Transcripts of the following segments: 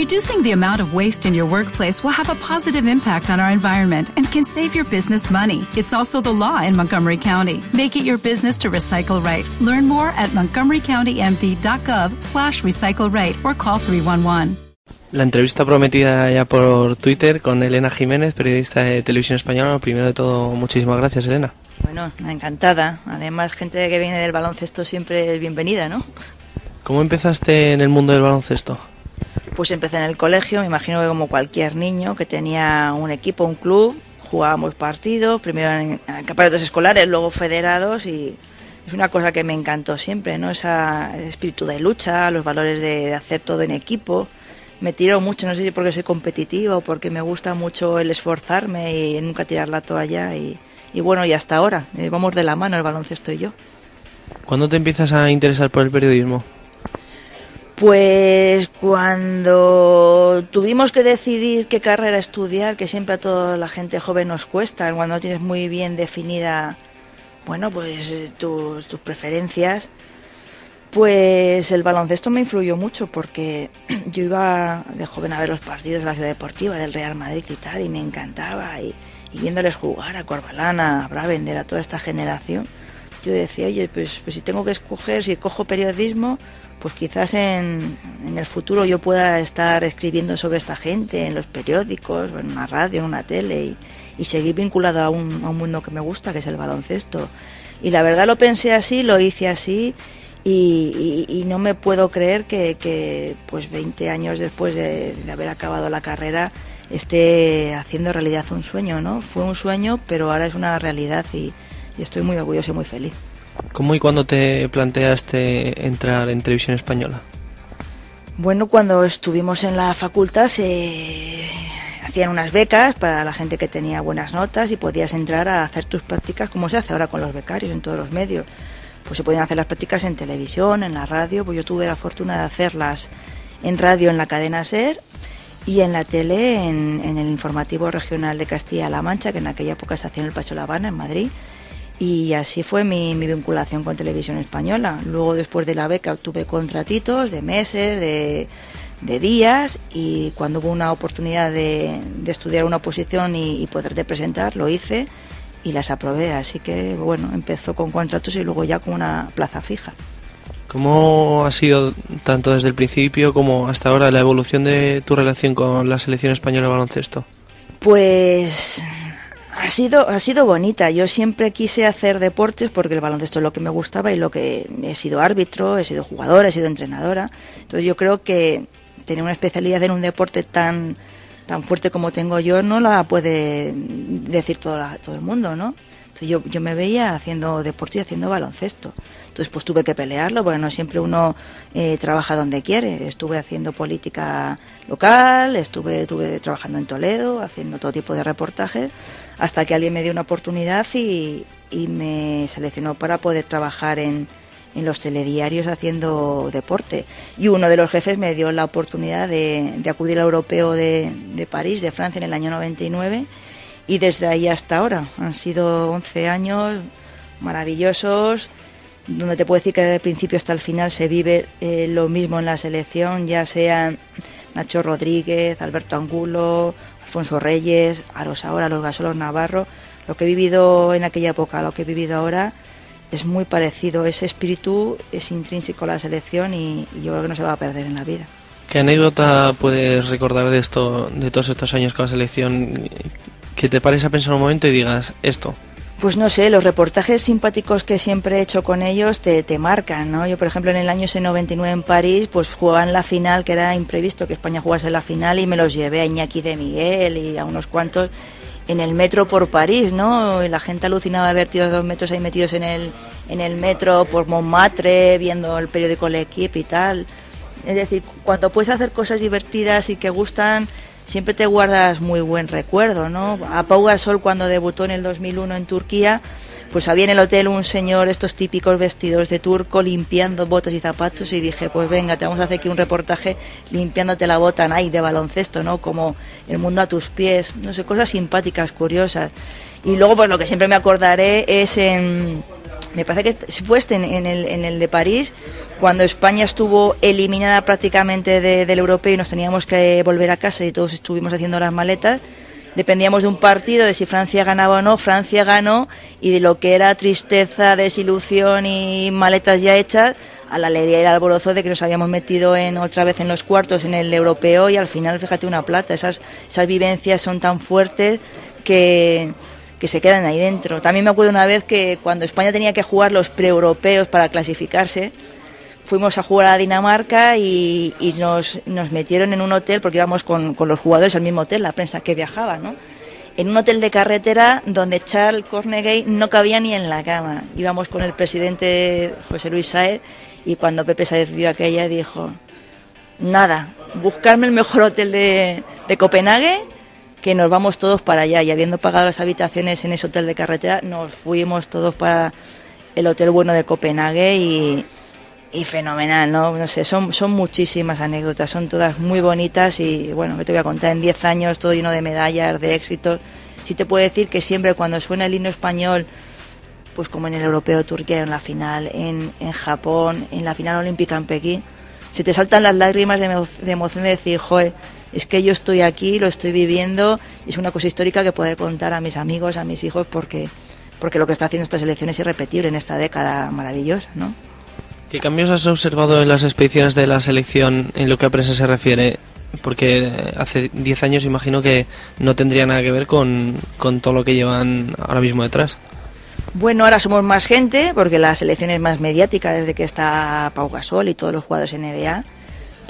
Reducing the amount of waste in your workplace will have a positive impact on our environment and can save your business money. It's also the law in Montgomery County. Make it your business to recycle right. Learn more at montgomerycountymd.gov slash recycle right or call 311. La entrevista prometida ya por Twitter con Elena Jiménez, periodista de Televisión Española. Primero de todo, muchísimas gracias, Elena. Bueno, encantada. Además, gente que viene del baloncesto siempre es bienvenida, ¿no? ¿Cómo empezaste en el mundo del baloncesto? Pues empecé en el colegio, me imagino que como cualquier niño que tenía un equipo, un club, jugábamos partidos, primero en campeonatos escolares, luego federados y es una cosa que me encantó siempre, ¿no? Ese espíritu de lucha, los valores de, hacer todo en equipo. Me tiro mucho, no sé si porque soy competitiva o porque me gusta mucho el esforzarme y nunca tirar la toalla y, y bueno, y hasta ahora, eh, vamos de la mano el baloncesto y yo. ¿Cuándo te empiezas a interesar por el periodismo? Pues cuando tuvimos que decidir qué carrera estudiar, que siempre a toda la gente joven nos cuesta, cuando no tienes muy bien definida, bueno, pues eh, tus, tus preferencias, pues el baloncesto me influyó mucho porque yo iba de joven a ver los partidos de la Ciudad Deportiva del Real Madrid y tal, y me encantaba, y, viéndoles jugar a Corbalana, a Bravender, a toda esta generación, yo decía, oye, pues, pues si tengo que escoger, si cojo periodismo, pues quizás en, en, el futuro yo pueda estar escribiendo sobre esta gente en los periódicos, en una radio, en una tele y, seguir vinculado a un, a un, mundo que me gusta, que es el baloncesto. Y la verdad lo pensé así, lo hice así y, y, y no me puedo creer que, que, pues 20 años después de, de haber acabado la carrera esté haciendo realidad un sueño, ¿no? Fue un sueño, pero ahora es una realidad y, y estoy muy orgulloso y muy feliz. ¿Cómo y cuándo te planteaste entrar en televisión española? Bueno, cuando estuvimos en la facultad se hacían unas becas para la gente que tenía buenas notas y podías entrar a hacer tus prácticas como se hace ahora con los becarios en todos los medios. Pues se podían hacer las prácticas en televisión, en la radio, pues yo tuve la fortuna de hacerlas en radio en la cadena SER y en la tele en, en el informativo regional de Castilla-La Mancha, que en aquella época se hacía en el Pacho La Habana, en Madrid y así fue mi, mi, vinculación con televisión española. Luego, después de la beca, obtuve contratitos de meses, de, de días, y cuando hubo una oportunidad de, de estudiar una oposición y, y poder representar, lo hice y las aprobé. Así que, bueno, empezó con contratos y luego ya con una plaza fija. ¿Cómo ha sido, tanto desde el principio como hasta ahora, la evolución de tu relación con la selección española de baloncesto? Pues ha sido, ha sido bonita. Yo siempre quise hacer deportes porque el baloncesto es lo que me gustaba y lo que he sido árbitro, he sido jugadora, he sido entrenadora. Entonces yo creo que tener una especialidad en un deporte tan, tan fuerte como tengo yo no la puede decir todo, todo el mundo, ¿no? Yo, yo me veía haciendo deporte y haciendo baloncesto. Entonces pues tuve que pelearlo porque no siempre uno eh, trabaja donde quiere. Estuve haciendo política local, estuve, estuve trabajando en Toledo, haciendo todo tipo de reportajes hasta que alguien me dio una oportunidad y, y me seleccionó para poder trabajar en, en, los telediarios haciendo deporte. Y uno de los jefes me dio la oportunidad de, de acudir al europeo de, de, París, de Francia, en el año 99 y desde ahí hasta ahora. Han sido 11 años maravillosos donde te puedo decir que desde el principio hasta el final se vive eh, lo mismo en la selección, ya sean Nacho Rodríguez, Alberto Angulo, Alfonso Reyes, a los ahora, los Gasolos Navarro, lo que he vivido en aquella época, lo que he vivido ahora, es muy parecido. Ese espíritu es intrínseco a la selección y, y, yo creo que no se va a perder en la vida. ¿Qué anécdota puedes recordar de esto, de todos estos años con la selección, que te pares a pensar un momento y digas esto? Pues no sé, los reportajes simpáticos que siempre he hecho con ellos te, te marcan, ¿no? Yo, por ejemplo, en el año 99 en París, pues jugaban la final, que era imprevisto que España jugase la final, y me los llevé a Iñaki de Miguel y a unos cuantos en el metro por París, ¿no? Y la gente alucinaba de ver tíos dos metros ahí metidos en el, en el metro por Montmartre, viendo el periódico L'Equipe y tal. Es decir, cuando puedes hacer cosas divertidas y que gustan, siempre te guardas muy buen recuerdo, ¿no? A Pau Gasol cuando debutó en el 2001 en Turquía, pues había en el hotel un señor, estos típicos vestidos de turco, limpiando botas y zapatos y dije, pues venga, te vamos a hacer aquí un reportaje limpiándote la bota Nike de baloncesto, ¿no? Como el mundo a tus pies, no sé, cosas simpáticas, curiosas. Y luego, pues lo que siempre me acordaré es en me parece que fue este en, el, en el de París, cuando España estuvo eliminada prácticamente del europeo y nos teníamos que volver a casa y todos estuvimos haciendo las maletas. Dependíamos de un partido, de si Francia ganaba o no. Francia ganó y de lo que era tristeza, desilusión y maletas ya hechas, a la alegría y el alborozo de que nos habíamos metido en otra vez en los cuartos en el europeo y al final, fíjate, una plata. Esas vivencias son tan fuertes que, que se quedan ahí dentro. También me acuerdo una vez que cuando España tenía que jugar los preeuropeos para clasificarse, fuimos a jugar a Dinamarca y, nos, nos, metieron en un hotel, porque íbamos con, los jugadores al mismo hotel, la prensa que viajaba, ¿no? En un hotel de carretera donde Charles Cornegay no cabía ni en la cama. Íbamos con el presidente José Luis Saez y cuando Pepe Saez vio aquella dijo, nada, buscarme el mejor hotel de Copenhague que nos vamos todos para allá y habiendo pagado las habitaciones en ese hotel de carretera, nos fuimos todos para el hotel bueno de Copenhague y, fenomenal, ¿no? No sé, son, son muchísimas anécdotas, son todas muy bonitas y bueno, que te voy a contar en 10 años todo lleno de medallas, de éxitos. Sí te puedo decir que siempre cuando suena el himno español, pues como en el Europeo Turquía en la final, en, en Japón, en la final olímpica en Pekín, se te saltan las lágrimas de, de emoción de decir, joder, es que yo estoy aquí, lo estoy viviendo, es una cosa histórica que poder contar a mis amigos, a mis hijos, porque, porque lo que está haciendo esta selección es irrepetible en esta década maravillosa, ¿no? ¿Qué cambios has observado en las expediciones de la selección en lo que a prensa se refiere? Porque hace 10 años imagino que no tendría nada que ver con, con todo lo que llevan ahora mismo detrás. Bueno, ahora somos más gente porque la selección es más mediática desde que está Pau Gasol y todos los jugadores NBA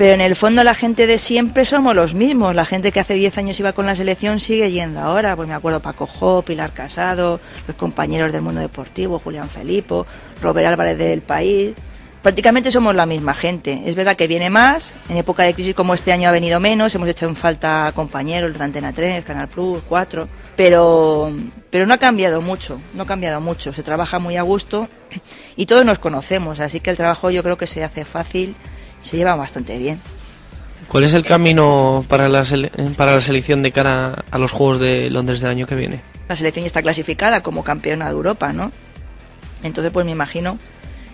pero en el fondo la gente de siempre somos los mismos. La gente que hace 10 años iba con la selección sigue yendo ahora. Pues me acuerdo Paco Jo, Pilar Casado, los compañeros del mundo deportivo, Julián Felipo, Robert Álvarez del País. Prácticamente somos la misma gente. Es verdad que viene más. En época de crisis como este año ha venido menos. Hemos hecho en falta compañeros de Antena 3, Canal Plus, 4. Pero, pero no ha cambiado mucho. No ha cambiado mucho. Se trabaja muy a gusto y todos nos conocemos. Así que el trabajo yo creo que se hace fácil se lleva bastante bien. ¿Cuál es el camino para la, para la selección de cara a los Juegos de Londres del año que viene? La selección ya está clasificada como campeona de Europa, ¿no? Entonces, pues me imagino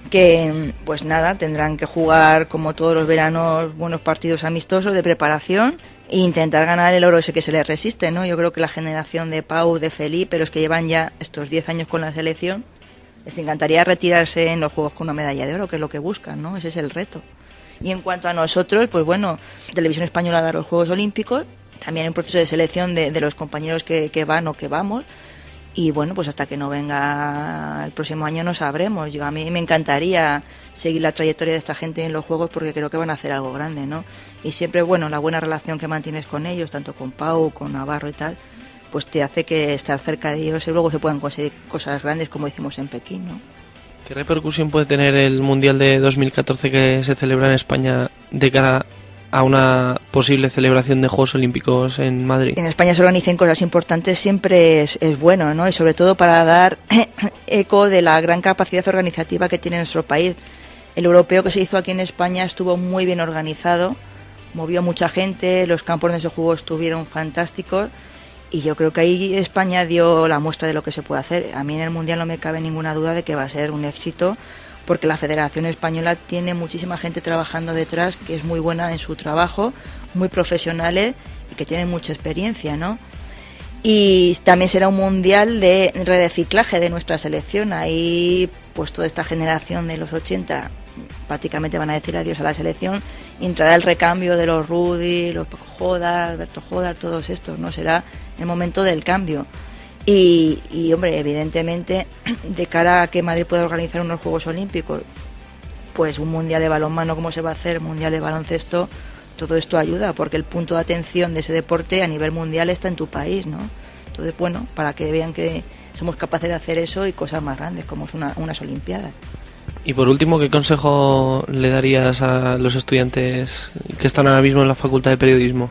que, pues nada, tendrán que jugar como todos los veranos buenos partidos amistosos de preparación e intentar ganar el oro ese que se les resiste, ¿no? Yo creo que la generación de Pau, de Felipe, los que llevan ya estos 10 años con la selección, les encantaría retirarse en los Juegos con una medalla de oro, que es lo que buscan, ¿no? Ese es el reto. Y en cuanto a nosotros, pues bueno, Televisión Española da los Juegos Olímpicos, también en proceso de selección de, los compañeros que, van o que vamos. Y bueno, pues hasta que no venga el próximo año no sabremos. Yo, a mí me encantaría seguir la trayectoria de esta gente en los Juegos porque creo que van a hacer algo grande, ¿no? Y siempre, bueno, la buena relación que mantienes con ellos, tanto con Pau, con Navarro y tal, pues te hace que estar cerca de ellos y luego se puedan conseguir cosas grandes como hicimos en Pekín, ¿no? ¿Qué repercusión puede tener el Mundial de 2014 que se celebra en España de cara a una posible celebración de Juegos Olímpicos en Madrid? En España se organicen cosas importantes siempre es, bueno, ¿no? Y sobre todo para dar eco de la gran capacidad organizativa que tiene nuestro país. El europeo que se hizo aquí en España estuvo muy bien organizado, movió mucha gente, los campos de ese juego estuvieron fantásticos y yo creo que ahí España dio la muestra de lo que se puede hacer. A mí en el Mundial no me cabe ninguna duda de que va a ser un éxito porque la Federación Española tiene muchísima gente trabajando detrás que es muy buena en su trabajo, muy profesionales y que tienen mucha experiencia, ¿no? Y también será un mundial de reciclaje de nuestra selección. Ahí, pues toda esta generación de los 80 prácticamente van a decir adiós a la selección, entrará el recambio de los Rudy, los Jodar, Alberto Jodar, todos estos, ¿no? Será el momento del cambio. Y, y, hombre, evidentemente, de cara a que Madrid pueda organizar unos Juegos Olímpicos, pues un Mundial de balonmano, como se va a hacer, Mundial de baloncesto, todo esto ayuda, porque el punto de atención de ese deporte a nivel mundial está en tu país, ¿no? Entonces, bueno, para que vean que somos capaces de hacer eso y cosas más grandes, como es una, unas Olimpiadas. Y por último, ¿qué consejo le darías a los estudiantes que están ahora mismo en la Facultad de Periodismo?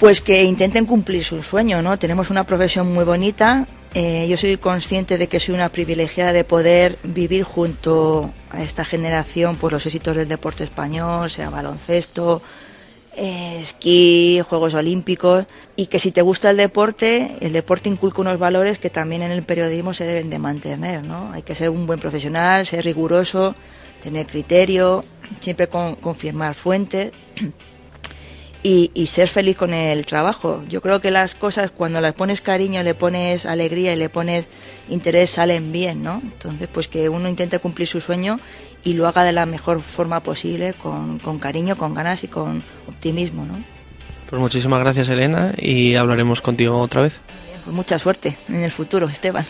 Pues que intenten cumplir su sueño, ¿no? Tenemos una profesión muy bonita. Eh, yo soy consciente de que soy una privilegiada de poder vivir junto a esta generación pues, los éxitos del deporte español, sea baloncesto, eh, esquí, Juegos Olímpicos, y que si te gusta el deporte, el deporte inculca unos valores que también en el periodismo se deben de mantener, ¿no? Hay que ser un buen profesional, ser riguroso, tener criterio, siempre con, confirmar fuentes y, y, ser feliz con el trabajo. Yo creo que las cosas cuando las pones cariño, le pones alegría y le pones interés salen bien, ¿no? Entonces, pues que uno intente cumplir su sueño y lo haga de la mejor forma posible, con, con cariño, con ganas y con optimismo, ¿no? Pues muchísimas gracias, Elena, y hablaremos contigo otra vez. Pues mucha suerte en el futuro, Esteban.